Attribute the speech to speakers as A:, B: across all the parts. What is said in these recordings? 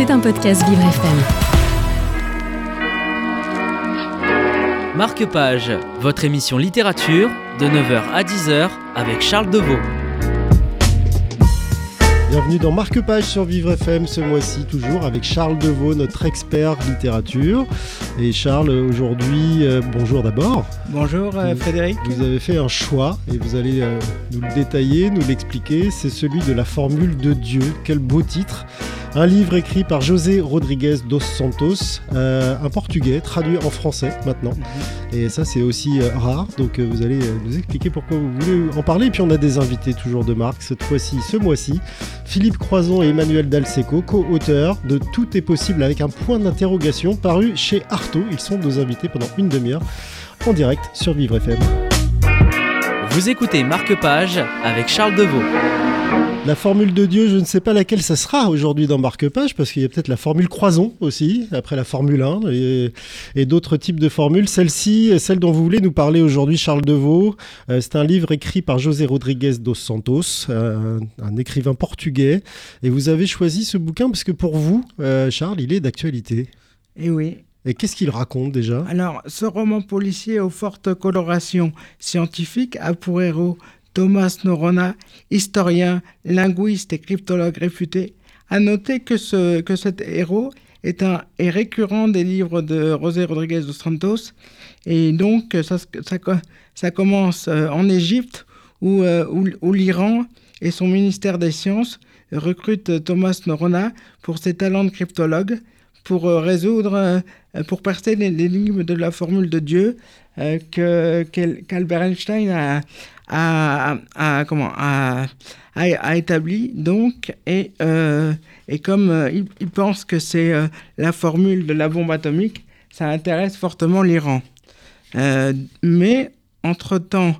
A: C'est un podcast Vivre FM.
B: Marque-Page, votre émission littérature de 9h à 10h avec Charles Deveau.
C: Bienvenue dans Marque-Page sur Vivre FM ce mois-ci, toujours avec Charles Deveau, notre expert littérature. Et Charles, aujourd'hui, euh, bonjour d'abord.
D: Bonjour euh, Frédéric.
C: Vous avez fait un choix et vous allez euh, nous le détailler, nous l'expliquer. C'est celui de la formule de Dieu. Quel beau titre. Un livre écrit par José Rodrigues dos Santos, un portugais traduit en français maintenant. Mhm. Et ça, c'est aussi rare. Donc, vous allez nous expliquer pourquoi vous voulez en parler. Et puis, on a des invités toujours de marque cette fois-ci, ce mois-ci. Philippe Croison et Emmanuel Dalseco, co-auteurs de Tout est possible avec un point d'interrogation paru chez Artaud. Ils sont nos invités pendant une demi-heure en direct sur Vivre FM.
B: Vous écoutez Marque Page avec Charles Deveau.
C: La formule de Dieu, je ne sais pas laquelle ça sera aujourd'hui dans Marque-Page, parce qu'il y a peut-être la formule croison aussi, après la Formule 1, et, d'autres types de formules. Celle-ci, celle dont vous voulez nous parler aujourd'hui, Charles Deveau, euh, c'est un livre écrit par José Rodrigues dos Santos, euh, un, écrivain portugais, et vous avez choisi ce bouquin parce que pour vous, euh, Charles, il est d'actualité.
D: Et eh oui,
C: et qu'est-ce qu'il raconte déjà?
D: Alors, ce roman policier aux fortes colorations scientifiques a pour héros Thomas Norona, historien, linguiste et cryptologue réputé, a noté que, ce, que cet héros est, un, est récurrent des livres de José Rodriguez dos Santos. Et donc, ça, commence euh, en Égypte, euh, où l'Iran et son ministère des Sciences recrutent Thomas Norona pour ses talents de cryptologue pour euh, résoudre, pour percer l'énigme de la formule de Dieu que qu'Albert Einstein a, a, comment, a, a, établi. Donc, et, euh, et comme euh, il, pense que c'est euh, la formule de la bombe atomique, ça intéresse fortement l'Iran. mais, entre-temps,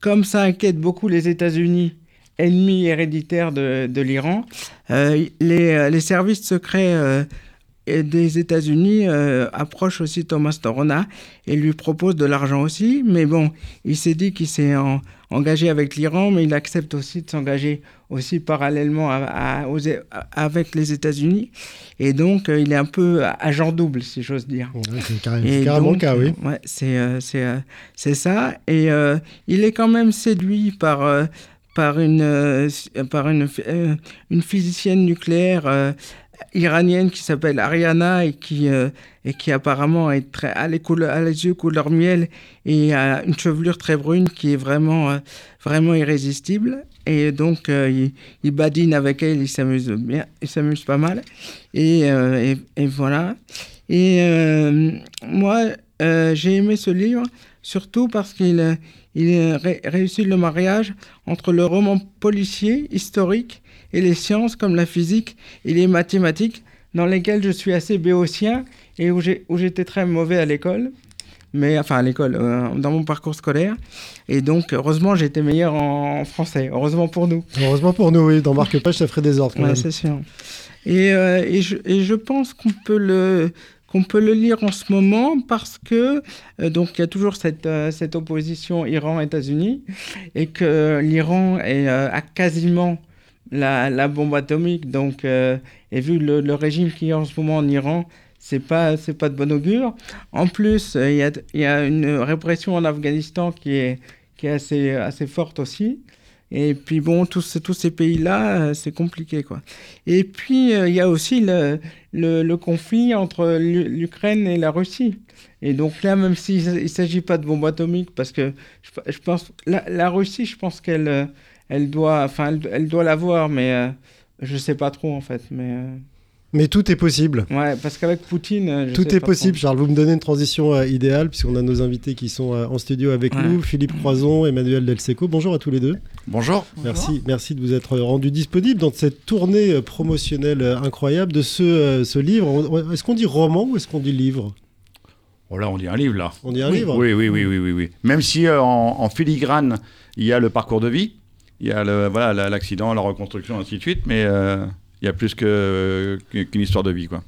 D: comme ça inquiète beaucoup les États-Unis, ennemis héréditaires de, de l'Iran, les, les, services secrets des États-Unis euh, approche aussi Thomas Torona et lui propose de l'argent aussi. Mais bon, il s'est dit qu'il s'est engagé avec l'Iran, mais il accepte aussi de s'engager aussi parallèlement à, avec les États-Unis. Et donc, euh, il est un peu agent double, si j'ose dire.
C: c'est carrément, le cas, oui.
D: Ouais, c'est euh, c'est ça. Et il est quand même séduit par par une, par une, une physicienne nucléaire iranienne qui s'appelle Ariana et qui, euh, et qui apparemment est très, a, les a les yeux couleur miel et a une chevelure très brune qui est vraiment, euh, vraiment irrésistible. Et donc, euh, il, badine avec elle, il s'amuse bien, il s'amuse pas mal. Et, et, et voilà. Et moi, j'ai aimé ce livre, surtout parce qu'il il réussit le mariage entre le roman policier historique et les sciences comme la physique et les mathématiques, dans lesquelles je suis assez béotien et où j'étais très mauvais à l'école. Mais enfin à l'école, euh, dans mon parcours scolaire. Et donc, heureusement, j'étais meilleur en, français. Heureusement pour nous.
C: Heureusement pour nous, oui. Dans Marque-Page, ça ferait des ordres.
D: Oui, c'est sûr. Et, euh, et, je, et, je, pense qu'on peut le qu'on peut le lire en ce moment parce que euh, donc il y a toujours cette, cette opposition Iran-États-Unis et que l'Iran a quasiment la, bombe atomique. Donc, euh, et vu le, régime qui est en ce moment en Iran, c'est pas c'est pas de bon augure. En plus, euh, il y, a, y, a, une répression en Afghanistan qui est qui est assez assez forte aussi. Et puis bon, tous, tous ces pays-là, euh, c'est compliqué quoi. Et puis il y a aussi le, le, conflit entre l'Ukraine et la Russie. Et donc là, même s'il ne s'agit pas de bombe atomique, parce que je, pense la, la Russie, je pense qu'elle elle doit, enfin, elle, doit l'avoir, mais je euh, je sais pas trop en fait. Mais, euh,
C: mais tout est possible.
D: Ouais, parce qu'avec Poutine. Euh,
C: tout est possible, Charles. Vous me donnez une transition idéale, puisqu'on a nos invités qui sont en studio avec nous Philippe Croison, Emmanuel Delseco. Bonjour à tous les deux.
E: Bonjour.
C: Merci, merci de vous être rendu disponible dans cette tournée promotionnelle incroyable de ce, ce livre. Est-ce qu'on dit roman ou est-ce qu'on dit livre?
E: Oh là, on dit un livre, là.
C: On dit un livre
E: oui, oui, oui, oui, oui, oui. Même si en, filigrane, il y a le parcours de vie, il y a le, voilà, l'accident, la reconstruction, ainsi de suite, mais euh, il y a plus qu'une histoire de vie. Quoi.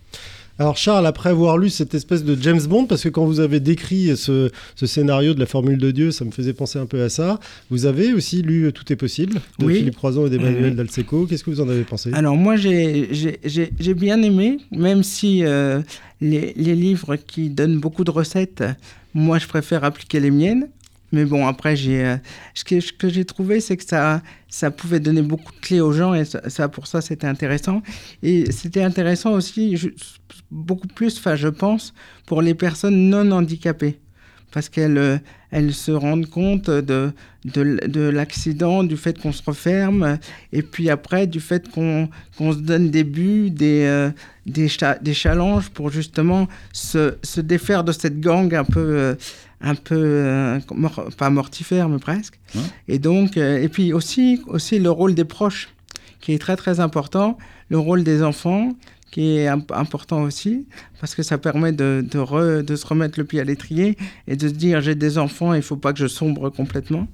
C: Alors Charles, après avoir lu cette espèce de James Bond, parce que quand vous avez décrit ce, ce scénario de la Formule de Dieu, ça me faisait penser un peu à ça, vous avez aussi lu Tout est possible de
D: Oui.
C: Philippe Croison et d'Emmanuel
D: Oui.
C: Dalseco. Qu'est-ce que vous en avez pensé?
D: Alors moi j'ai j'ai- j'ai- j'ai bien aimé, même si euh, les, les livres qui donnent beaucoup de recettes, moi je préfère appliquer les miennes. Mais bon, après, j'ai, euh, ce que, j'ai trouvé, c'est que ça, ça pouvait donner beaucoup de clés aux gens et ça, pour ça, c'était intéressant. Et c'était intéressant aussi, beaucoup plus, je pense, pour les personnes non handicapées. Parce qu'elles euh, elles se rendent compte de, de, de l'accident, du fait qu'on se referme, et puis après, du fait qu'on qu'on se donne des buts, des, euh, des, cha- des challenges pour justement se, se défaire de cette gang un peu, euh, un peu euh, mor- pas mortifère, mais presque.
E: Ouais.
D: Et donc, euh, et puis aussi, aussi le rôle des proches, qui est très très important, le rôle des enfants, qui est imp- important aussi, parce que ça permet de, de, re- de se remettre le pied à l'étrier et de se dire j'ai des enfants, il faut pas que je sombre complètement.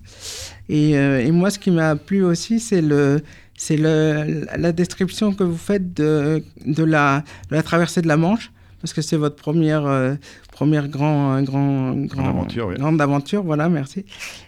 D: Et, euh, et moi, ce qui m'a plu aussi, c'est le, c'est la description que vous faites de, de, la, la traversée de la Manche, parce que c'est votre première, euh, première grand, grand, grand,
E: aventure, oui.
D: grande aventure. Voilà, merci.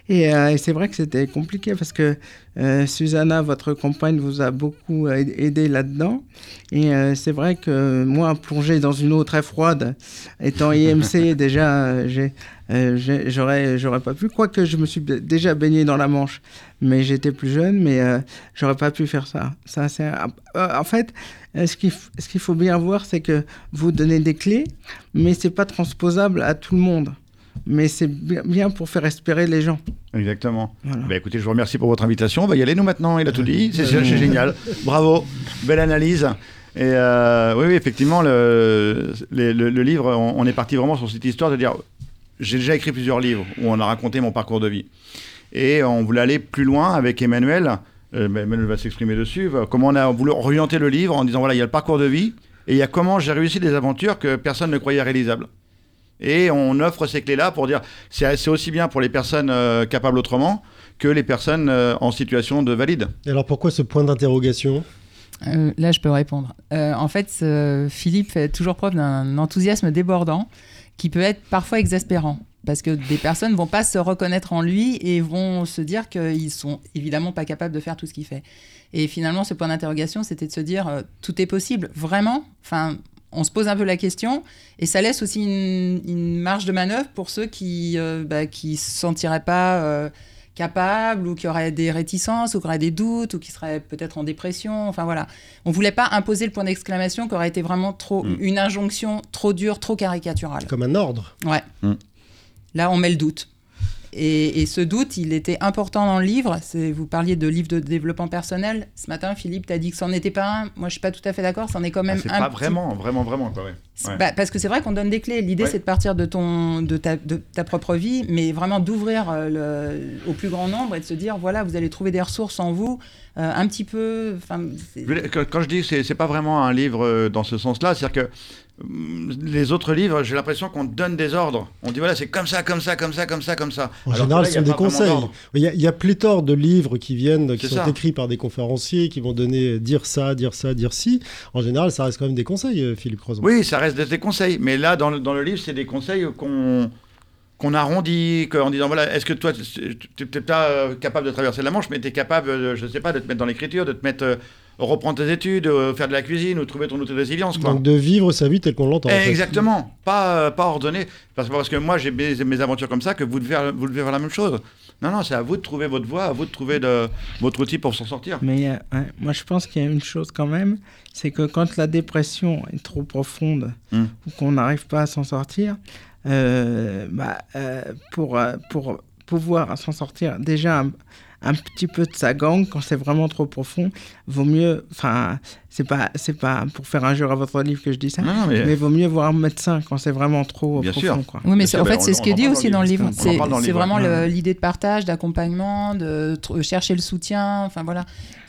D: Et, euh, et c'est vrai que c'était compliqué parce que euh, Susanna, votre compagne, vous a beaucoup aid- aidé là-dedans. Et euh, c'est vrai que moi, plongé dans une eau très froide, étant IMC, déjà, euh, euh, j'ai- j'aurais, j'aurais pas pu. Quoique je me suis déjà baigné dans la Manche, mais j'étais plus jeune, mais euh, j'aurais pas pu faire ça. ça c'est, euh, en fait, euh, ce qu'il, ce qu'il faut bien voir, c'est que vous donnez des clés, mais c'est pas transposable à tout le monde. Mais c'est bien, pour faire espérer les gens.
E: Exactement.
D: Voilà.
E: Bah, écoutez, je vous remercie pour votre invitation. On va y aller nous maintenant. Il a tout dit. C'est c'est génial. Bravo. Belle analyse. Et euh, oui, oui, effectivement, le, le, le livre, on, on est parti vraiment sur cette histoire de dire j'ai déjà écrit plusieurs livres où on a raconté mon parcours de vie. Et on voulait aller plus loin avec Emmanuel. Euh, Emmanuel va s'exprimer dessus. va- Comment on a voulu orienter le livre en disant voilà, il y a le parcours de vie et il y a comment j'ai réussi des aventures que personne ne croyait réalisables. Et on offre ces clés-là pour dire c'est aussi bien pour les personnes euh, capables autrement que les personnes euh, en situation de valide.
C: Et alors pourquoi ce point d'interrogation?
A: Euh, là, je peux répondre. Euh, en fait, Philippe fait toujours preuve d'un enthousiasme débordant qui peut être parfois exaspérant. Parce que des personnes vont pas se reconnaître en lui et vont se dire qu'ils sont évidemment pas capables de faire tout ce qu'il fait. Et finalement, ce point d'interrogation, c'était de se dire euh, tout est possible, vraiment? Enfin, on se pose un peu la question et ça laisse aussi une, marge de manœuvre pour ceux qui euh, bah, se sentiraient pas capables ou qui auraient des réticences ou qui auraient des doutes ou qui seraient peut-être en dépression. Enfin voilà, on voulait pas imposer le point d'exclamation qui aurait été vraiment trop
E: Mm.
A: une injonction trop dure, trop caricaturale.
C: Comme un ordre
A: Ouais.
E: Mm.
A: Là, on met le doute. Et, et ce doute, il était important dans le livre. C'est, vous parliez de livre de développement personnel. Ce matin, Philippe, tu as dit que c'en était pas un. Moi, je suis pas tout à fait d'accord. C'en est quand même
E: Ah, c'est
A: un.
E: pas
A: petit-
E: vraiment, vraiment, vraiment quoi. Ouais. Ouais.
A: bah, parce que c'est vrai qu'on donne des clés. L'idée,
E: Ouais.
A: c'est de partir de, ton, de, ta, de ta propre vie, mais vraiment d'ouvrir euh, au plus grand nombre et de se dire voilà, vous allez trouver des ressources en vous, euh, un petit peu.
E: Quand je dis que c'est pas vraiment un livre euh, dans ce sens-là, c'est-à-dire que hum, les autres livres, j'ai l'impression qu'on donne des ordres. On dit voilà, c'est comme ça, comme ça, comme ça, comme ça, comme ça.
C: En
E: Alors
C: général,
E: là,
C: ce sont des conseils. Il y, a, il y a pléthore de livres qui viennent, qui sont
E: ça.
C: écrits par des conférenciers, qui vont donner dire ça, dire ça, dire ci. En général, ça reste quand même des conseils, Philippe Crozon.
E: Oui, ça reste des conseils. Mais là, dans le, dans le livre, c'est des conseils qu'on qu'on arrondit, que- en disant voilà, est-ce que toi, tu n'es pas euh, capable de traverser la Manche, mais tu es capable, euh, je sais pas, de te mettre dans l'écriture, de te mettre, euh, reprendre tes études, euh, faire de la cuisine ou trouver ton outil de résilience. Quoi.
C: Donc de vivre sa vie telle qu'on l'entend. en fait.
E: Exactement, pas, pas ordonné. Parce, parce que moi, j'ai mes, mes aventures comme ça que vous devez, vous devez faire la même chose. Non, non, c'est à vous de trouver votre voie, à vous de trouver de- votre outil pour s'en sortir.
D: Mais euh, ouais, moi, je pense qu'il y a une chose quand même, c'est que quand la dépression est trop profonde
E: Mm.
D: ou qu'on n'arrive pas à s'en sortir, euh, bah, euh, pour, pour pouvoir s'en sortir, déjà un, un petit peu de sa gang, quand c'est vraiment trop profond, vaut mieux. Enfin, c'est pas, c'est pas pour faire injure à votre livre que je dis ça,
E: Non, mais,
D: mais vaut mieux voir un médecin quand c'est vraiment trop
E: Bien
D: profond.
E: sûr.
D: Quoi.
A: Oui, mais
E: Bien
A: c'est-
E: sûr,
A: en
E: ben,
A: fait,
E: on-
A: c'est ce qui est dit aussi
E: dans le livre.
A: C'est vraiment
D: ouais.
A: le- l'idée de partage, d'accompagnement, de tr- chercher le soutien. Enfin voilà,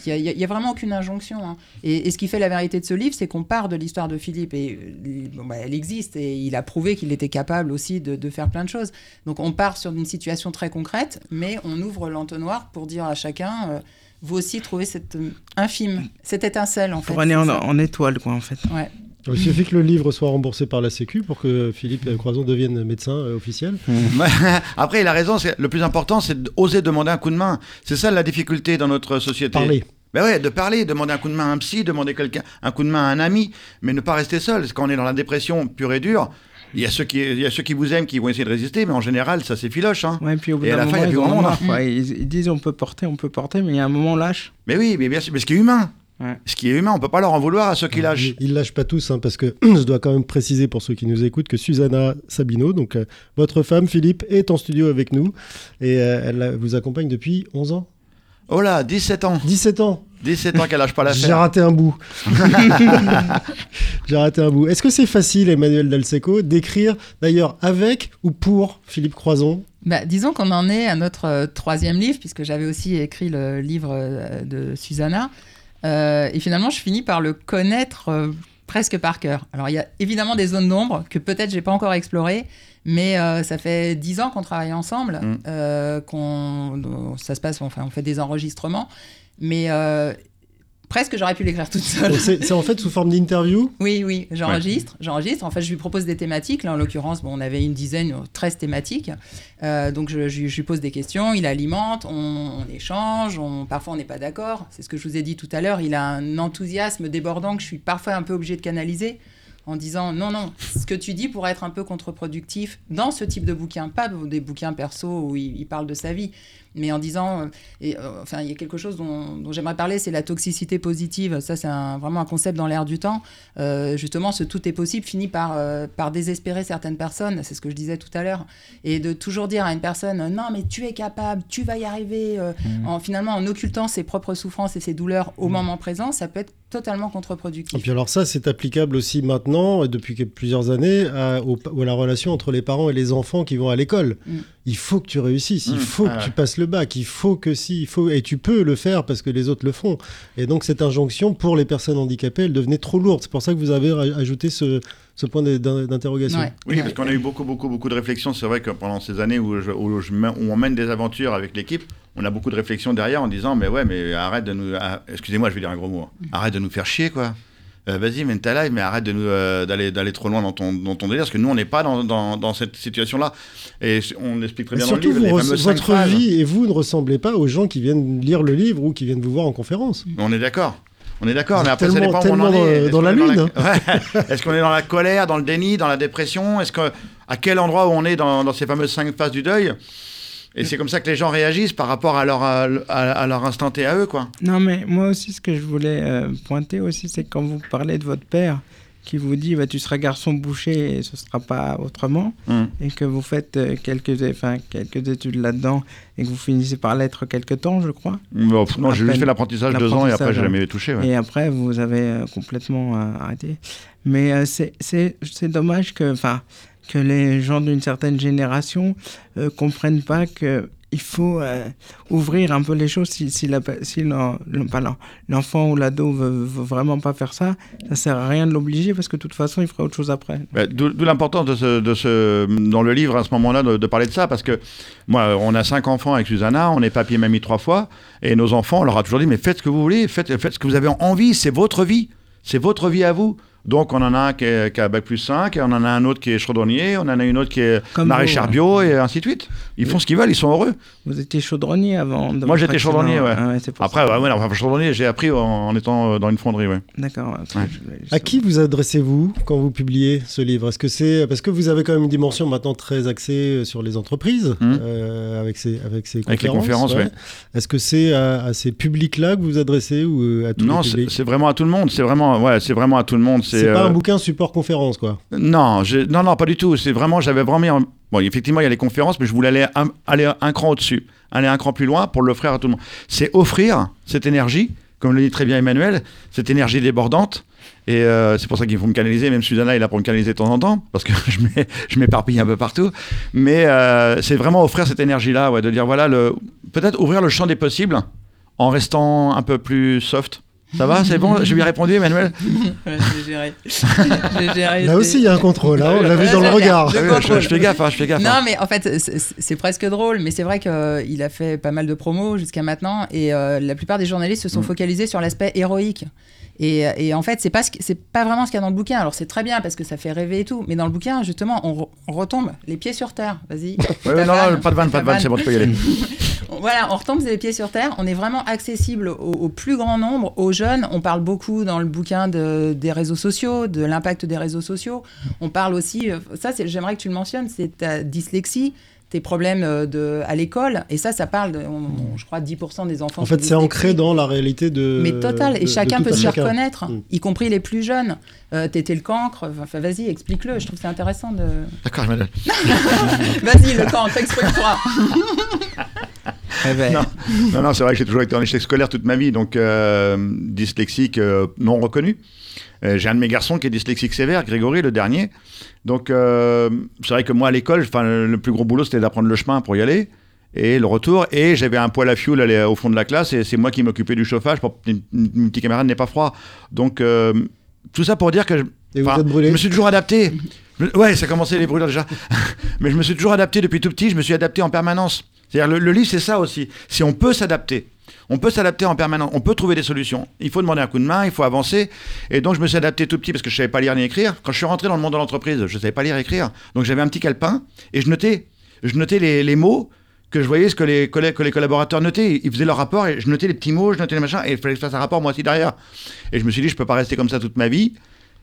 A: il n'y a, il y a vraiment aucune injonction. hein. Et, et ce qui fait la vérité de ce livre, c'est qu'on part de l'histoire de Philippe et euh, bon, bah, elle existe et il a prouvé qu'il était capable aussi de, de faire plein de choses. Donc on part sur une situation très concrète, mais on ouvre l'entonnoir pour dire à chacun. euh, vous aussi trouvez cette euh, infime, cette étincelle en fait.
D: Pour aller en, étoile, quoi, en fait.
A: Ouais.
C: Il suffit que le livre soit remboursé par la Sécu pour que Philippe Croison devienne médecin euh, officiel.
E: Après, il a raison. c'est- Le plus important, c'est d'oser demander un coup de main. C'est ça la difficulté dans notre société.
C: Parler.
E: Ben ouais, de parler, demander un coup de main à un psy, demander quelqu'un, un coup de main à un ami, mais ne pas rester seul. Parce qu'on est dans la dépression pure et dure. Il y, a ceux qui, il y a ceux qui vous aiment qui vont essayer de résister, mais en général, ça s'effiloche. Hein.
D: Ouais, puis au bout
E: Et à la fin, il y a
D: moment,
E: plus grand monde, hein.
D: Ils, ils disent on peut porter, on peut porter, mais il y a un moment on lâche.
E: Mais oui, mais bien sûr, mais ce qui est humain.
D: Ouais.
E: Ce qui est humain, on peut pas leur en vouloir à ceux qui lâchent.
C: Ils, ils lâchent pas tous, hein, parce que je dois quand même préciser pour ceux qui nous écoutent que Susanna Sabino, donc euh, votre femme Philippe, est en studio avec nous et euh, elle euh, vous accompagne depuis 11 ans
E: Oh là, 17 ans.
C: 17 ans
E: 17 ans qu'elle lâche pas
C: J'ai
E: l'affaire.
C: raté un bout. J'ai raté un bout. Est-ce que c'est facile, Emmanuel Dalseco, d'écrire d'ailleurs avec ou pour Philippe Croison?
A: Bah, disons qu'on en est à notre euh, troisième livre, puisque j'avais aussi écrit le livre euh, de Susanna. Euh, et finalement, je finis par le connaître euh, presque par cœur. Alors, il y a évidemment des zones d'ombre que peut-être j'ai pas encore explorées, mais euh, ça fait dix ans qu'on travaille ensemble,
E: Mm.
A: euh, qu'on, ça se passe, enfin, on fait des enregistrements, mais euh, presque j'aurais pu l'écrire toute seule.
C: C'est en fait sous forme d'interview?
A: Oui, oui, j'enregistre, j'enregistre. En fait, je lui propose des thématiques. Là, en l'occurrence, bon, on avait une dizaine, euh, 13 thématiques. Euh, donc, je, je- je lui pose des questions, il alimente, on, on échange, on, parfois on n'est pas d'accord. C'est ce que je vous ai dit tout à l'heure. Il a un enthousiasme débordant que je suis parfois un peu obligée de canaliser en disant non, non, ce que tu dis pourrait être un peu contre-productif dans ce type de bouquin, pas des bouquins perso où il, il parle de sa vie, mais en disant, euh, et, euh, enfin, il y a quelque chose dont, dont j'aimerais parler, c'est la toxicité positive. Ça, c'est vraiment un concept dans l'air du temps. Euh, justement, ce tout est possible finit par, euh, par désespérer certaines personnes, c'est ce que je disais tout à l'heure, et de toujours dire à une personne, non, mais tu es capable, tu vas y arriver, euh, en, finalement en occultant ses propres souffrances et ses douleurs au moment présent, ça peut être totalement
C: Et
A: contre-productif.
C: puis alors ça, c'est applicable aussi maintenant, et depuis plusieurs années, à, au- à la relation entre les parents et les enfants qui vont à l'école.
A: Mm.
C: Il faut que tu réussisses, il
E: Mm.
C: faut
E: Ah
C: que tu
E: ouais.
C: passes le bac, il faut que si, il faut, et tu peux le faire parce que les autres le font. Et donc cette injonction pour les personnes handicapées, elle devenait trop lourde. C'est pour ça que vous avez ajouté ce, ce point d'in- d'interrogation.
A: Ouais.
E: Oui, parce qu'on a eu beaucoup, beaucoup, beaucoup de réflexions. C'est vrai que pendant ces années où, je- où je mène- où on mène des aventures avec l'équipe, on a beaucoup de réflexions derrière en disant Mais ouais, mais arrête de nous. ah, Excusez-moi, je vais dire un gros mot. hein. Arrête de nous faire chier, quoi. Euh, Vas-y, mène ta live, mais arrête de nous euh, d'aller d'aller trop loin dans ton, dans ton délire, parce que nous, on n'est pas dans, dans, dans cette situation-là. Et on explique très bien dans le
C: surtout,
E: livre
C: vous
E: les
C: votre vie et vous ne ressemblez pas aux gens qui viennent lire le livre ou qui viennent vous voir en conférence.
E: On est d'accord. On est d'accord, mais après, ça dépend où on en est.
C: dans-
E: Est-ce
C: dans
E: qu'on
C: la
E: est
C: lune.
E: Ouais. Est-ce qu'on est dans la colère, dans le déni, dans la dépression? Est-ce que à quel endroit où on est dans, dans ces fameuses cinq phases du deuil? Et c'est comme ça que les gens réagissent par rapport à leur, à, leur instant T à eux, quoi.
D: Non, mais moi aussi, ce que je voulais euh, pointer aussi, c'est quand vous parlez de votre père qui vous dit bah, tu seras garçon boucher et ce sera pas autrement,
E: Hum.
D: et que vous faites euh, quelques, enfin, quelques études là-dedans et que vous finissez par l'être quelque temps, je crois.
E: Bon, pff, non, j'ai juste fait l'apprentissage deux ans et après, j'ai
D: hein.
E: jamais touché. ouais.
D: Et après, vous avez euh, complètement arrêté. Mais c'est- dommage que, enfin, que les gens d'une certaine génération euh, comprennent pas que il faut euh, ouvrir un peu les choses si, si, l'enfant ou l'ado veut, veut vraiment pas faire ça, ça sert à rien de l'obliger parce que de toute façon il fera autre chose après.
E: D'où l'importance de ce, dans le livre à ce moment-là de, de parler de ça, parce que moi, on a cinq enfants avec Susanna, on est papy et mamie trois fois, et nos enfants, on leur a toujours dit, mais faites ce que vous voulez, faites, faites ce que vous avez envie, c'est votre vie, c'est votre vie à vous. Donc on en a un qui, est, qui a bac plus 5, et on en a un autre qui est chaudronnier, on en a une autre qui est
D: Comme vous,
E: bio, et ainsi de suite. Ils font ce qu'ils veulent, ils sont heureux.
D: Vous étiez chaudronnier avant. de
E: Moi, j'étais chaudronnier, ouais.
D: Ah pour
E: Après, ouais, ouais, enfin, chaudronnier, j'ai appris en, en étant euh, dans une fonderie, ouais.
D: D'accord.
E: Ouais.
C: À qui vous adressez-vous quand vous publiez ce livre? Est-ce que c'est parce que vous avez quand même une dimension maintenant très axée sur les entreprises
E: Mhm.
C: euh, avec ces avec ces
E: Avec les
C: conférences,
E: ouais.
C: Est-ce que c'est à, à ces publics-là que vous adressez ou euh, à tous
E: Non,
C: les
E: c'est vraiment à tout le monde, c'est vraiment, ouais, c'est vraiment à tout le monde.
C: C'est pas
E: euh,
C: un bouquin support conférence quoi.
E: Non, je- non, non, pas du tout. C'est vraiment, j'avais vraiment mis. Bon, effectivement, il y a les conférences, mais je voulais aller un, aller un cran au-dessus, aller un cran plus loin pour l'offrir à tout le monde. C'est offrir cette énergie, comme le dit très bien Emmanuel, cette énergie débordante. Et euh, c'est pour ça qu'il faut me canaliser, même Susanna est là pour me canaliser de temps en temps, parce que je m'éparpille un peu partout. Mais euh, c'est vraiment offrir cette énergie-là, ouais, de dire voilà, le- peut-être ouvrir le champ des possibles en restant un peu plus soft. Ça va, c'est bon Je lui ai répondu, Emmanuel
A: Ouais, j'ai géré.
C: Là aussi il y a un contrôle, hein, on l'a vu dans le regard.
E: je, fais gaffe, hein, je fais gaffe. hein.
A: Non, mais en fait, c'est- presque drôle, mais c'est vrai qu'il a fait pas mal de promos jusqu'à maintenant, et euh, la plupart des journalistes se sont
E: Mm.
A: focalisés sur l'aspect héroïque. Et, et en fait, c'est pas, ce pas vraiment ce qu'il y a dans le bouquin. Alors, c'est très bien parce que ça fait rêver et tout. Mais dans le bouquin, justement, on, re- on retombe les pieds sur terre. Vas-y.
E: Ouais, non,
A: vanne,
E: non, pas de vanne, pas de vanne, c'est bon, tu peux y aller.
A: Voilà, on retombe les pieds sur terre. On est vraiment accessible au, au plus grand nombre, aux jeunes. On parle beaucoup dans le bouquin de- des réseaux sociaux, de l'impact des réseaux sociaux. On parle aussi, euh, ça, j'aimerais que tu le mentionnes, c'est ta dyslexie, tes problèmes euh, de, à l'école. Et ça, ça parle, de, on- on- je crois, 10% des enfants.
C: En fait, c'est ancré dans la réalité de.
A: Mais total, et
C: de
A: chacun peut
C: chacun.
A: reconnaître,
C: Mm.
A: y compris les plus jeunes. Euh, T'étais le cancre, enfin vas-y, explique-le, je trouve que c'est intéressant de...
E: D'accord, je m'adonne.
A: Vas-y, le cancre, exprime-toi
D: Eh ben,
E: Non. Non, non, c'est vrai que j'ai toujours été en échec scolaire toute ma vie, donc euh, dyslexique euh, non reconnu. Euh, j'ai un de mes garçons qui est dyslexique sévère, Grégory, le dernier. Donc, euh, c'est vrai que moi, à l'école, le plus gros boulot, c'était d'apprendre le chemin pour y aller et le retour. Et j'avais un poêle à fioul aller au fond de la classe et c'est moi qui m'occupais du chauffage pour que mon petit camarade n'ait pas froid. Donc, euh, tout ça pour dire que je,
C: Et vous êtes brûlé
E: je me suis toujours adapté. Ouais, ça commençait les brûlures déjà. Mais je me suis toujours adapté depuis tout petit, je me suis adapté en permanence. C'est-à-dire, le, le livre, c'est ça aussi. Si on peut s'adapter, on peut s'adapter en permanence, on peut trouver des solutions. Il faut demander un coup de main, il faut avancer. Et donc, je me suis adapté tout petit parce que je savais pas lire ni écrire. Quand je suis rentré dans le monde de l'entreprise, je savais pas lire et écrire. Donc, j'avais un petit calepin et je notais, je notais les, mots que je voyais ce que les, collègues, que les collaborateurs notaient. Ils faisaient leur rapport et je notais les petits mots, je notais les machins et il fallait que je fasse un rapport moi aussi derrière. Et je me suis dit, je peux pas rester comme ça toute ma vie.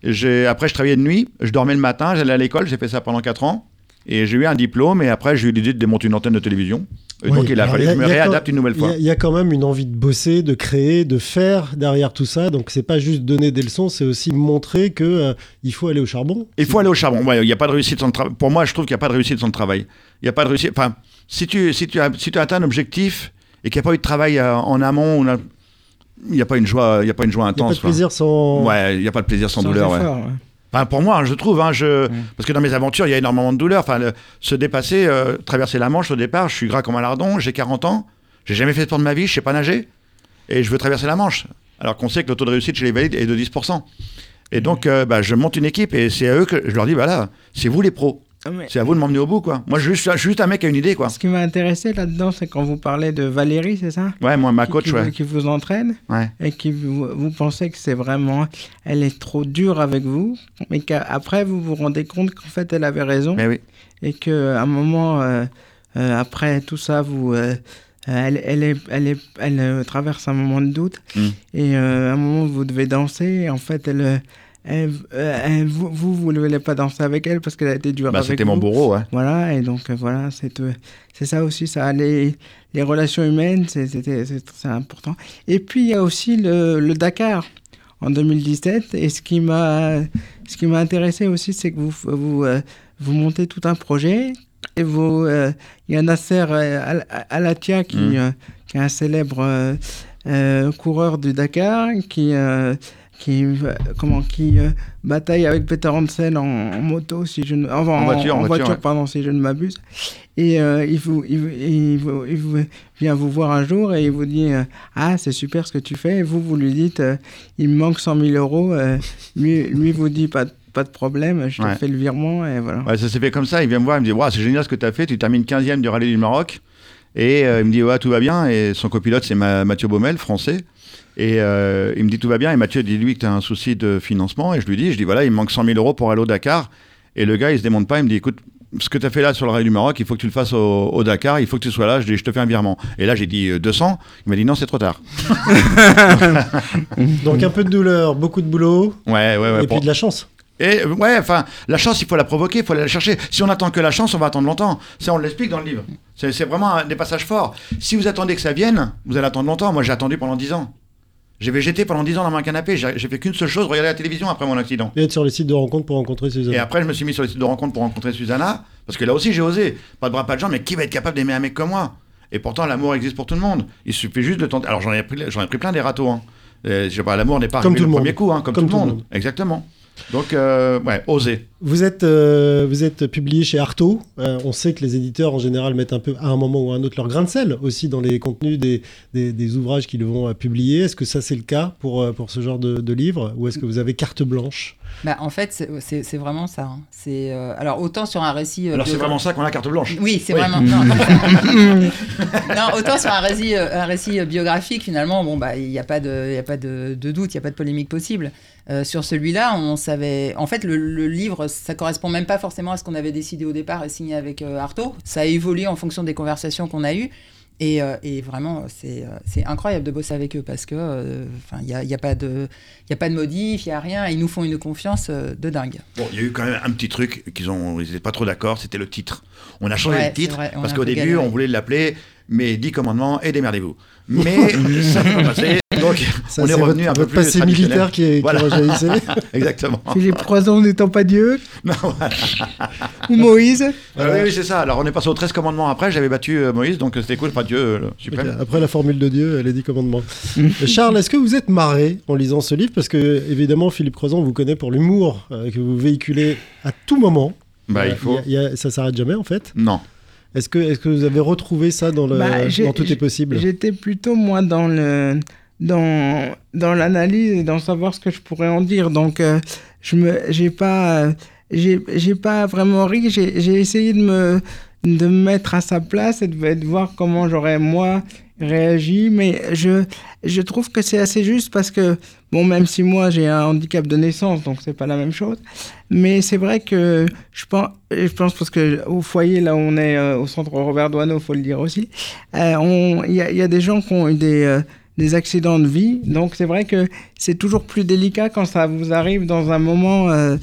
E: Après, je travaillais de nuit, je dormais le matin, j'allais à l'école, j'ai fait ça pendant 4 ans. Et j'ai eu un diplôme, et après, j'ai eu l'idée de démonter une antenne de télévision. Et
C: Oui,
E: donc, il a fallu
C: y
E: que je me
C: y
E: réadapte
C: quand-
E: une nouvelle
C: y,
E: fois.
C: a, il y a quand même une envie de bosser, de créer, de faire derrière tout ça. Donc c'est pas juste donner des leçons, c'est aussi montrer que euh, il faut aller au charbon.
E: Il faut aller au charbon. Ouais, Il n'y a pas de réussite sans le travail. Pour moi, je trouve qu'il n'y a pas de réussite sans le travail. Il n'y a pas de réussite. Enfin, si tu, si tu, as, si tu as atteint un objectif et qu'il n'y a pas eu de travail euh, en amont, il n'y a pas une joie, il y a pas une joie
C: Il n'y a pas
E: intense.
C: de plaisir sans.
E: Ouais, il n'y a pas de plaisir sans,
D: sans
E: douleur. ouais.
D: effort, ouais.
E: Enfin, pour moi, je trouve, hein, je... parce que dans mes aventures, il y a énormément de douleur. Enfin, le- se dépasser, euh, traverser la Manche au départ, je suis gras comme un lardon, j'ai 40 ans, j'ai jamais fait de sport de ma vie, je sais pas nager, et je veux traverser la Manche. Alors qu'on sait que le taux de réussite chez les valides est de 10%. Et donc, euh, bah, je monte une équipe et c'est à eux que je leur dis, voilà, c'est vous les pros,
D: mais
E: c'est à vous de m'emmener au bout, quoi. Moi, je suis, juste, un mec qui a une idée, quoi.
D: Ce qui m'a intéressé là-dedans, c'est quand vous parlez de Valérie, c'est ça?
E: Ouais, moi, ma
D: Qui-
E: coach,
D: qui,
E: ouais.
D: qui vous entraîne?
E: Ouais.
D: et qui vous, vous pensez que c'est vraiment elle est trop dure avec vous mais qu'après vous vous rendez compte qu'en fait elle avait raison
E: Mais oui.
D: et que à un moment euh, euh, après tout ça vous euh, elle, elle, est, elle, est, elle euh, traverse un moment de doute
E: Mm.
D: et euh, à un moment vous devez danser et en fait elle, euh, elle, euh, elle- vous, vous vous ne voulez pas danser avec elle parce qu'elle a été dure
E: Bah,
D: avec
E: c'était mon bourreau, ouais.
D: voilà, et donc euh, voilà, c'est euh, c'est ça aussi, ça, les, les relations humaines, c'est important. Et puis il y a aussi le, le Dakar en 2017, et ce qui m'a ce qui m'a intéressé aussi, c'est que vous, vous, vous montez tout un projet, et vous, euh, il y a Nasser Al- Alatia qui, euh, qui est un célèbre euh, coureur du Dakar, qui... qui, euh, comment, qui euh, bataille avec Peter Hansen en, en moto, si je ne, enfin,
E: En voiture, en voiture, ouais.
D: pardon, si je ne m'abuse. Et euh, il, vous, il, vous- il, vous- il vous- vient vous voir un jour et il vous dit euh, Ah, c'est super ce que tu fais. Et vous, vous lui dites Il me manque 100 000 euros. Lui, lui vous dit Pas, de- pas de problème, je te
E: Ouais.
D: fais le virement. Et voilà.
E: Ouais, ça s'est fait comme ça. Il vient me voir, il me dit Waouh, c'est génial ce que tu as fait. Tu termines 15e du rallye du Maroc. Et euh, il me dit Ouais, tout va bien. Et son copilote, c'est Ma- Mathieu Baumel, français. Et euh, il me dit Tout va bien. Et Mathieu dit Lui que tu as un souci de financement. Et je lui dis Je dis Voilà, il me manque 100 000 euros pour aller au Dakar. Et le gars, il se démonte pas. Il me dit Écoute, ce que tu as fait là sur le rallye du Maroc, il faut que tu le fasses au, au Dakar. Il faut que tu sois là. Je dis Je te fais un virement. Et là, j'ai dit euh, 200. Il m'a dit Non, c'est trop tard.
C: Donc un peu de douleur, beaucoup de boulot,
E: Ouais, ouais, ouais.
C: et
E: pour-
C: puis de la chance.
E: Et euh, ouais, enfin, la chance, il faut la provoquer, il faut aller la chercher. Si on attend que la chance, on va attendre longtemps. Ça, on l'explique dans le livre. C'est c'est vraiment un des passages forts. Si vous attendez que ça vienne, vous allez attendre longtemps. Moi, j'ai attendu pendant 10 ans. J'ai végété pendant 10 ans dans mon canapé. J'ai fait qu'une seule chose, regarder la télévision après mon accident.
C: Et être sur les sites de rencontres pour rencontrer Suzanne.
E: Et après, je me suis mis sur les sites de rencontres pour rencontrer Susanna. Parce que là aussi, j'ai osé. Pas de bras, pas de jambes, mais qui va être capable d'aimer un mec comme moi? Et pourtant, l'amour existe pour tout le monde. Il suffit juste de tenter. Alors, j'en ai pris, ai pris plein des râteaux. Hein. Euh, je sais pas, l'amour n'est pas
C: Comme
E: arrivé
C: tout
E: le
C: le
E: premier coup, hein, comme,
C: Comme
E: tout, le monde. Exactement. Donc, euh, ouais, oser.
C: Vous êtes, euh, vous êtes publié chez Artaud. Euh, on sait que les éditeurs en général mettent un peu à un moment ou à un autre leur grain de sel aussi dans les contenus des, des, des ouvrages qu'ils vont euh, publier. Est-ce que ça c'est le cas pour, euh, pour ce genre de, de livre ou est-ce que vous avez carte blanche?
A: Bah, en fait, c'est- vraiment ça. hein. C'est euh, alors autant sur un récit. euh,
E: Alors c'est vraiment ça qu'on a carte blanche.
A: Oui, c'est
E: Oui.
A: vraiment. Non, Non, autant sur un récit, un récit biographique, finalement, bon, bah, il n'y a pas de, il y a pas de, de doute, il n'y a pas de polémique possible. Euh, sur celui-là, on savait. En fait, le, le livre, ça correspond même pas forcément à ce qu'on avait décidé au départ et signé avec euh, Artaud. Ça a évolué en fonction des conversations qu'on a eues. Et, euh, et vraiment, c'est euh, c'est incroyable de bosser avec eux parce que, enfin, il n'y a, y a pas de, il y a pas de modif, il n'y a rien. Ils nous font une confiance de dingue.
E: Bon, il y a eu quand même un petit truc qu'ils ont, ils n'étaient pas trop d'accord, c'était le titre. On a changé
A: Ouais,
E: le titre
A: vrai,
E: parce qu'au début,
A: galéré.
E: on voulait l'appeler mes 10 commandements et démerdez-vous. Mais ça n'a pas passé, donc
C: Ça,
E: on est revenu
C: votre,
E: un peu
C: votre
E: plus
C: passé militaire qui est
E: Voilà.
C: qui.
E: Exactement.
D: Philippe Croison n'étant pas Dieu,
E: Non, voilà.
D: ou Moïse.
E: Ah oui, oui, c'est ça. Alors on est passé aux 13 commandements après, j'avais battu euh, Moïse, donc euh, c'était cool, pas Dieu euh.
C: Après la formule de Dieu, elle est dit commandements. Charles, est-ce que vous êtes marré en lisant ce livre? Parce que, évidemment, Philippe Croizon vous connaît pour l'humour euh, que vous véhiculez à tout moment.
E: Bah,
C: Euh,
E: il faut.
C: y a- y a- ça s'arrête jamais, en fait?
E: Non.
C: Est-ce que, est que vous avez retrouvé ça dans, le,
D: Bah,
C: dans Tout est possible?
D: J'étais plutôt moi dans le dans dans l'analyse et dans savoir ce que je pourrais en dire. Donc euh, je me j'ai pas euh, j'ai pas vraiment ri. J'ai essayé de me de me mettre à sa place et de, de voir comment j'aurais moi réagi. Mais je je trouve que c'est assez juste parce que bon même si moi j'ai un handicap de naissance donc c'est pas la même chose. Mais c'est vrai que je pense, je pense parce que au foyer, là où on est euh, au centre Robert Doisneau, faut le dire aussi, il y, a- y a des gens qui ont eu des, des accidents de vie. Donc c'est vrai que c'est toujours plus délicat quand ça vous arrive dans un moment, euh,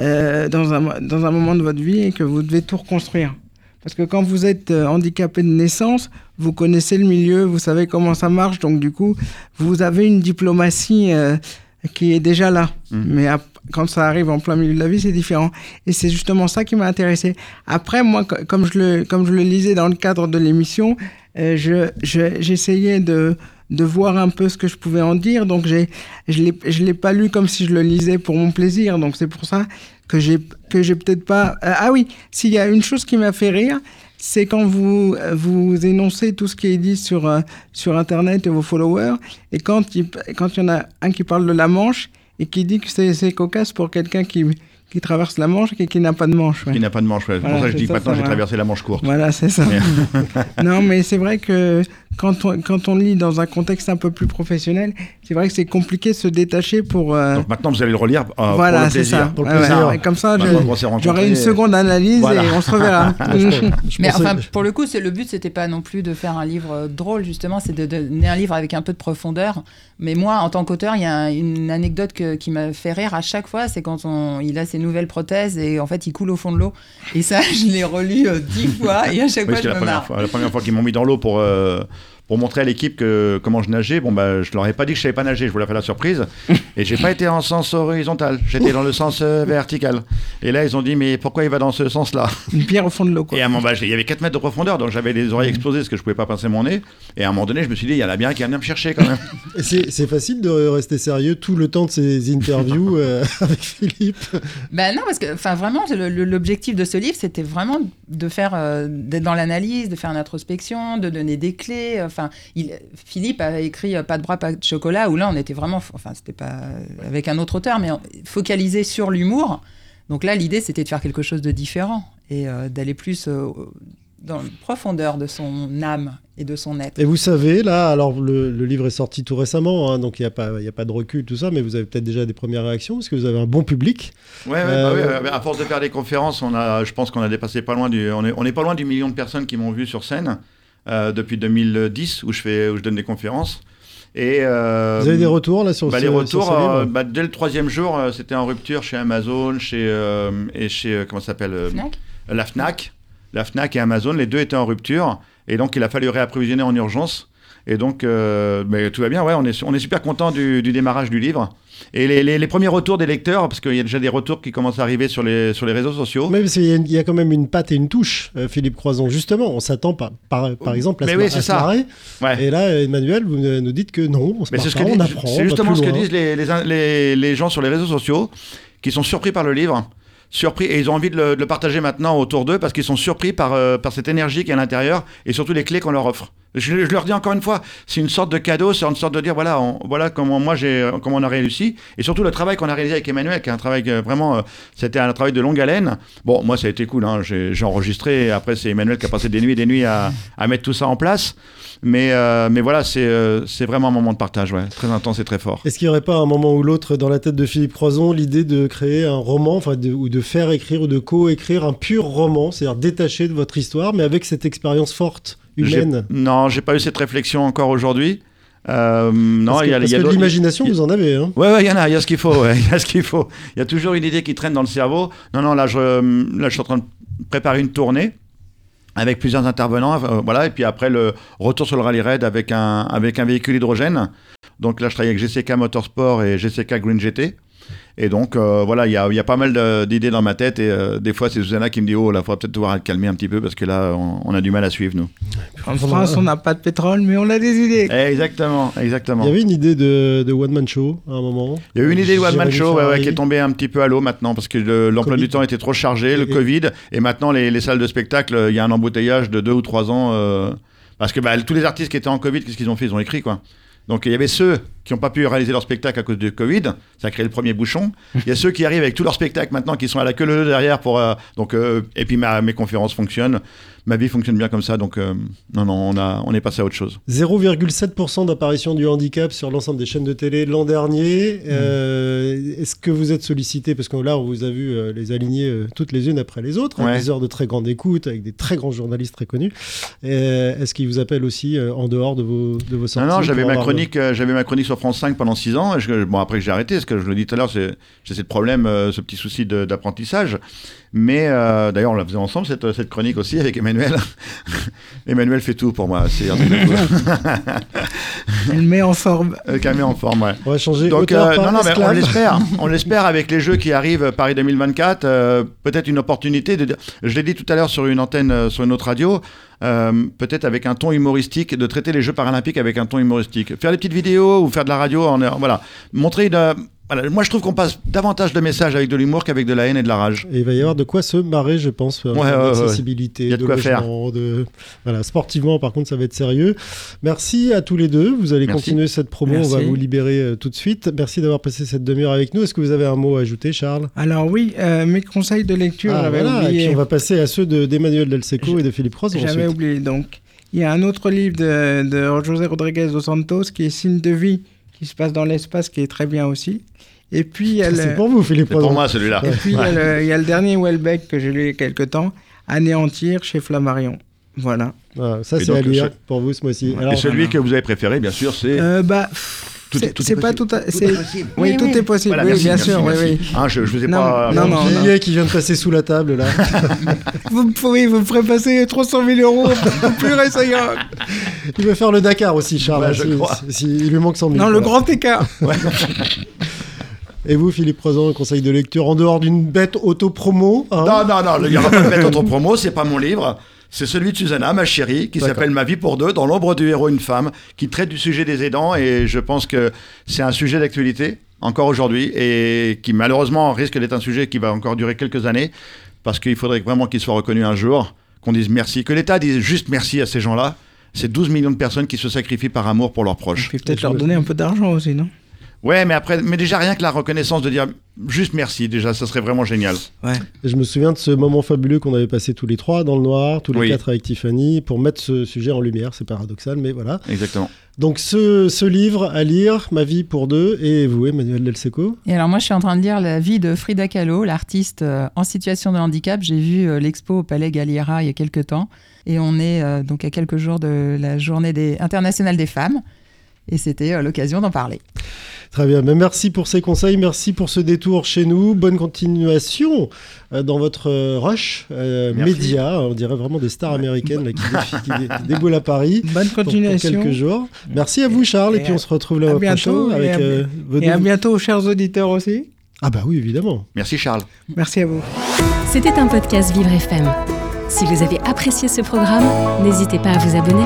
D: euh, dans, un, dans un moment de votre vie et que vous devez tout reconstruire. Parce que quand vous êtes euh, handicapé de naissance, vous connaissez le milieu, vous savez comment ça marche, donc du coup, vous avez une diplomatie euh, qui est déjà là.
E: Mhm.
D: Mais quand ça arrive en plein milieu de la vie, c'est différent. Et c'est justement ça qui m'a intéressé. Après, moi, co- comme je le, comme je le lisais dans le cadre de l'émission, euh, je, je- j'essayais de, de voir un peu ce que je pouvais en dire. Donc, j'ai, je l'ai, je l'ai pas lu comme si je le lisais pour mon plaisir. Donc, c'est pour ça que j'ai, que j'ai peut-être pas. euh, ah oui, s'il y a une chose qui m'a fait rire, c'est quand vous, euh, vous énoncez tout ce qui est dit sur, euh, sur Internet et vos followers, et quand il, quand il y en a un qui parle de la Manche et qui dit que c'est, c'est cocasse pour quelqu'un qui, qui traverse la Manche et qui n'a pas de Manche. ouais.
E: Qui n'a pas de manche. ouais. C'est
D: Voilà,
E: pour ça que je
D: c'est
E: dis
D: ça,
E: maintenant j'ai traversé la manche courte.
D: Voilà, c'est ça. Non, mais c'est vrai que quand on, quand on lit dans un contexte un peu plus professionnel, c'est vrai que c'est compliqué de se détacher pour. euh,
E: Donc maintenant vous allez le relire euh,
D: voilà,
E: pour le
D: c'est
E: plaisir.
D: ça.
C: Pour le
D: Ouais, ouais.
C: plaisir.
D: Et comme ça, j'aurai une seconde analyse
E: Voilà.
D: et on se reverra.
C: Je pense- je
A: Mais
C: pensais-
A: enfin, pour le coup, c'est le but, c'était pas non plus de faire un livre euh, drôle, justement, c'est de donner un livre avec un peu de profondeur. Mais moi, en tant qu'auteur, il y a une anecdote que- qui m'a fait rire à chaque fois, c'est quand on, il a ses nouvelles prothèses et en fait, il coule au fond de l'eau. Et ça, je l'ai relu euh, dix fois et à chaque
E: Oui,
A: fois, je
E: la
A: me
E: première
A: marre.
E: fois, la première fois qu'ils m'ont mis dans l'eau pour, euh, pour montrer à l'équipe que comment je nageais. Bon, bah, je leur ai pas dit que je savais pas nager, je voulais faire la surprise. et j'ai pas été en sens horizontal, j'étais dans le sens euh, vertical. Et là, ils ont dit, mais pourquoi il va dans ce sens-là?
D: Une pierre au fond de l'eau, quoi.
E: Et à un moment, bah, il y avait 4 mètres de profondeur, donc j'avais les oreilles explosées parce que je pouvais pas pincer mon nez. Et à un moment donné, je me suis dit, il y en a bien qui venir me chercher quand même.
C: C'est c'est facile de rester sérieux tout le temps de ces interviews euh, avec Philippe?
A: Ben non, parce que, enfin, vraiment, l'objectif de ce livre, c'était vraiment de faire, euh, d'être dans l'analyse, de faire une introspection, de donner des clés. Enfin, il, Philippe a écrit euh, Pas de bras, pas de chocolat, où là, on était vraiment, enfin, c'était pas avec un autre auteur, mais on- focalisé sur l'humour. Donc là, l'idée, c'était de faire quelque chose de différent et euh, d'aller plus euh, dans la profondeur de son âme et de son être.
C: Et vous savez, là, alors le, le livre est sorti tout récemment, hein, donc il n'y a, pas- il y a pas de recul, tout ça, mais vous avez peut-être déjà des premières réactions, parce que vous avez un bon public.
E: Ouais, ouais,
C: Euh,
E: bah ouais, ouais, à force de faire des conférences, on a, je pense qu'on a dépassé pas loin du, on est, on est pas loin du million de personnes qui m'ont vu sur scène euh, depuis 2010 où je fais, où je donne des conférences. Et euh,
C: vous avez des retours, là, sur
E: bah,
C: ce
E: les
C: sur
E: retours,
C: ce livre
E: euh, bah, dès le troisième jour, euh, c'était en rupture chez Amazon, chez euh, et chez euh, comment ça s'appelle euh,
A: Fnac
E: la Fnac, la Fnac et Amazon, les deux étaient en rupture, et donc il a fallu réapprovisionner en urgence. Et donc, euh, mais tout va bien, ouais, on est, su- on est super content du, du démarrage du livre. Et les, les- les premiers retours des lecteurs, parce qu'il y a déjà des retours qui commencent à arriver sur les, sur les réseaux sociaux.
C: Mais y, il y a quand même une patte et une touche, euh, Philippe Croison. Justement, on s'attend par, par, par exemple à se,
E: oui,
C: à se
E: ça.
C: marrer.
E: Ouais.
C: Et là, Emmanuel, vous nous dites que non, on se
E: Mais
C: marre
E: c'est ce
C: pas,
E: que
C: on
E: disent-
C: apprend.
E: c'est justement ce que disent les, les, les- les gens sur les réseaux sociaux, qui sont surpris par le livre, surpris, et ils ont envie de le, de le partager maintenant autour d'eux parce qu'ils sont surpris par, euh, par cette énergie qui est à l'intérieur et surtout les clés qu'on leur offre. Je, leur dis encore une fois, c'est une sorte de cadeau, c'est une sorte de dire voilà, voilà comment moi j'ai, comment on a réussi, et surtout le travail qu'on a réalisé avec Emmanuel, qui est un travail vraiment, euh, c'était un travail de longue haleine. Bon, moi ça a été cool, hein, j'ai, enregistré, après c'est Emmanuel qui a passé des nuits et des nuits à, mettre tout ça en place, mais, euh, voilà, c'est, euh, vraiment un moment de partage, très intense et très fort.
C: Est-ce qu'il n'y aurait pas un moment ou l'autre dans la tête de Philippe Croison l'idée de créer un roman, enfin, ou de faire écrire ou de co-écrire un pur roman, c'est-à-dire détaché de votre histoire, mais avec cette expérience forte, humaine
E: Non, j'ai pas eu cette réflexion encore aujourd'hui. Euh, non, il y a,
C: parce
E: y a
C: que de l'imagination, vous en avez. Hein.
E: Ouais, ouais, il y en a, il y a ce qu'il faut, ouais, il y a ce qu'il faut. Il y a toujours une idée qui traîne dans le cerveau. Non, non, là, je, là, je suis en train de préparer une tournée avec plusieurs intervenants, euh, voilà, et puis après le retour sur le rallye raid avec un, avec un véhicule hydrogène. Donc là, je travaille avec GCK Motorsport et GCK Green GT. Et donc, euh, voilà, il y a, il y a pas mal d'idées dans ma tête. Et euh, des fois, c'est Susanna qui me dit Oh, là, faudra peut-être devoir calmer un petit peu parce que là, on, on a du mal à suivre, nous.
D: En France, on n'a pas de pétrole, mais on a des idées.
E: Exactement,
C: Il
E: exactement.
C: y avait une idée de, de one-man show à un moment.
E: Il y a eu une idée de One Man Show ouais, ouais,
C: Ferrari.
E: qui est tombée un petit peu à l'eau maintenant parce que le- l'emploi du temps était trop chargé, le
C: Et-
E: Covid, et maintenant les, les salles de spectacle, il y a un embouteillage de deux ou trois ans. euh, parce que bah, tous les artistes qui étaient en Covid, qu'est-ce qu'ils ont fait? Ils ont écrit quoi. Donc il y avait ceux qui n'ont pas pu réaliser leur spectacle à cause du Covid, ça a créé le premier bouchon. Il y a ceux qui arrivent avec tous leurs spectacles maintenant, qui sont à la queue leu derrière pour. euh, donc euh, et puis mes conférences fonctionnent, ma vie fonctionne bien comme ça, donc euh, non non, on a on est passé à autre chose.
C: 0,7% d'apparition du handicap sur l'ensemble des chaînes de télé l'an dernier. Euh, Est-ce que vous êtes sollicité? Parce que là, on vous a vu euh, les aligner toutes les unes après les autres, avec
E: Ouais.
C: des heures de très grande écoute, avec des très grands journalistes très connus. Est-ce qu'ils vous appellent aussi en dehors de vos, de vos sorties
E: Non, non, j'avais ma chronique, j'avais ma chronique sur France 5 pendant 6 ans. Et je- bon, après que j'ai arrêté, parce que je le dis tout à l'heure, j'ai ce problème, ce petit souci d'apprentissage. Mais euh, d'ailleurs, on la faisait ensemble cette, cette chronique aussi avec Emmanuel. Emmanuel fait tout pour moi. C'est.
D: Elle met en forme.
E: Euh, Camé en forme, ouais.
C: On va changer
E: Donc, euh, non, non, mais on l'espère. On l'espère avec les jeux qui arrivent Paris 2024. euh, peut-être une opportunité de. Je l'ai dit tout à l'heure sur une antenne, euh, sur une autre radio. euh, peut-être avec un ton humoristique, de traiter les Jeux paralympiques avec un ton humoristique. Faire des petites vidéos ou faire de la radio, en, voilà. Montrer une. Voilà. Moi, je trouve qu'on passe davantage de messages avec de l'humour qu'avec de la haine et de la rage.
C: Et il va y avoir de quoi se marrer, je pense,
E: Ouais, ouais, de
C: de,
E: quoi faire.
C: de voilà, sportivement. Par contre, ça va être sérieux. Merci à tous les deux. Vous allez
E: Merci.
C: continuer cette promo. On va vous libérer euh, tout de suite. Merci d'avoir passé cette demi-heure avec nous. Est-ce que vous avez un mot à ajouter, Charles?
D: Alors oui, euh, mes conseils de lecture,
C: Ah,
D: j'avais
C: voilà. Et puis on va passer à ceux de- d'Emmanuel Del Seco et de Philippe Cross
D: J'avais oublié donc. Il y a un autre livre de, de José Rodriguez dos Santos qui est Signe de vie, qui se passe dans l'espace, qui est très bien aussi. Et puis il y a le,
C: C'est pour vous, Philippe
E: C'est pour
C: Cross.
E: moi, celui-là.
D: et puis, il y a le- il y a le dernier Welbeck que j'ai lu il y a quelque temps, Anéantir chez Flammarion. Voilà.
C: Voilà, ça, c'est à lire
E: ce-
C: pour vous ce mois-ci.
E: Et
C: Alors,
E: celui que vous avez préféré, bien sûr, c'est.
D: Euh, bah,
E: Tout est-
D: c'est
E: tout
D: pas tout
E: possible.
D: à... c'est-
E: possible.
D: Oui,
A: Oui,
D: tout
A: oui.
D: est possible,
E: Voilà,
D: oui,
E: merci,
D: bien
E: merci,
D: sûr, oui,
E: merci.
D: oui.
E: Hein, je, je vous ai
D: Non,
E: pas.
D: non,
C: un
D: non, non.
C: billet qui vient de passer sous la table là.
D: Vous, pouvez, vous me ferez passer 300 000 euros, purée, ça ira.
C: il veut faire le Dakar aussi, Charles.
E: Ouais, je
C: si-
E: crois.
C: si- si- il lui manque 100 000.
D: Non, le grand écart.
C: Et vous, Philippe un conseil de lecture en dehors d'une bête auto-promo hein?
E: Non, non, non, il n'y aura pas de mettre autre promo, c'est pas mon livre. C'est celui de Susanna, ma chérie, qui s'appelle Ma vie pour deux, dans l'ombre du héros, une femme, qui traite du sujet des aidants. Et je pense que c'est un sujet d'actualité, encore aujourd'hui, et qui malheureusement risque d'être un sujet qui va encore durer quelques années, parce qu'il faudrait vraiment qu'il soit reconnu un jour, qu'on dise merci, que l'État dise juste merci à ces gens-là. C'est 12 millions de personnes qui se sacrifient par amour pour leurs proches.
D: Puis peut-être leur donner un peu d'argent aussi, non?
E: Ouais, mais après, mais déjà rien que la reconnaissance de dire juste merci, déjà, ça serait vraiment génial.
D: Ouais.
C: Et je me souviens de ce moment fabuleux qu'on avait passé tous les trois dans le noir, tous les
E: Oui.
C: quatre avec Tiffany, pour mettre ce sujet en lumière. C'est paradoxal, mais voilà.
E: Exactement.
C: Donc ce, ce livre à lire, Ma vie pour deux, et vous, Emmanuel Del Seco
A: Et alors moi, je suis en train de lire la vie de Frida Kahlo, l'artiste euh, en situation de handicap. J'ai vu euh, l'expo au Palais Galliera il y a quelques temps. Et on est euh, donc à quelques jours de la journée des... internationale des femmes. Et c'était euh, l'occasion d'en parler.
C: Très bien, Ben, merci pour ces conseils, merci pour ce détour chez nous. Bonne continuation euh, dans votre euh, rush euh, média. On dirait vraiment des stars américaines là, qui, défi- déboulent à Paris.
D: Bonne
C: pour- pour
D: continuation.
C: quelques jours. Merci à vous, Charles, et,
D: Et
C: puis on se retrouve là
D: bientôt,
C: prochain
D: et
C: avec
D: à-
C: euh, vos
D: Et à bientôt, chers auditeurs aussi.
C: Ah bah oui, évidemment.
E: Merci Charles.
D: Merci à vous.
F: C'était un podcast Vivre FM. Si vous avez apprécié ce programme, n'hésitez pas à vous abonner.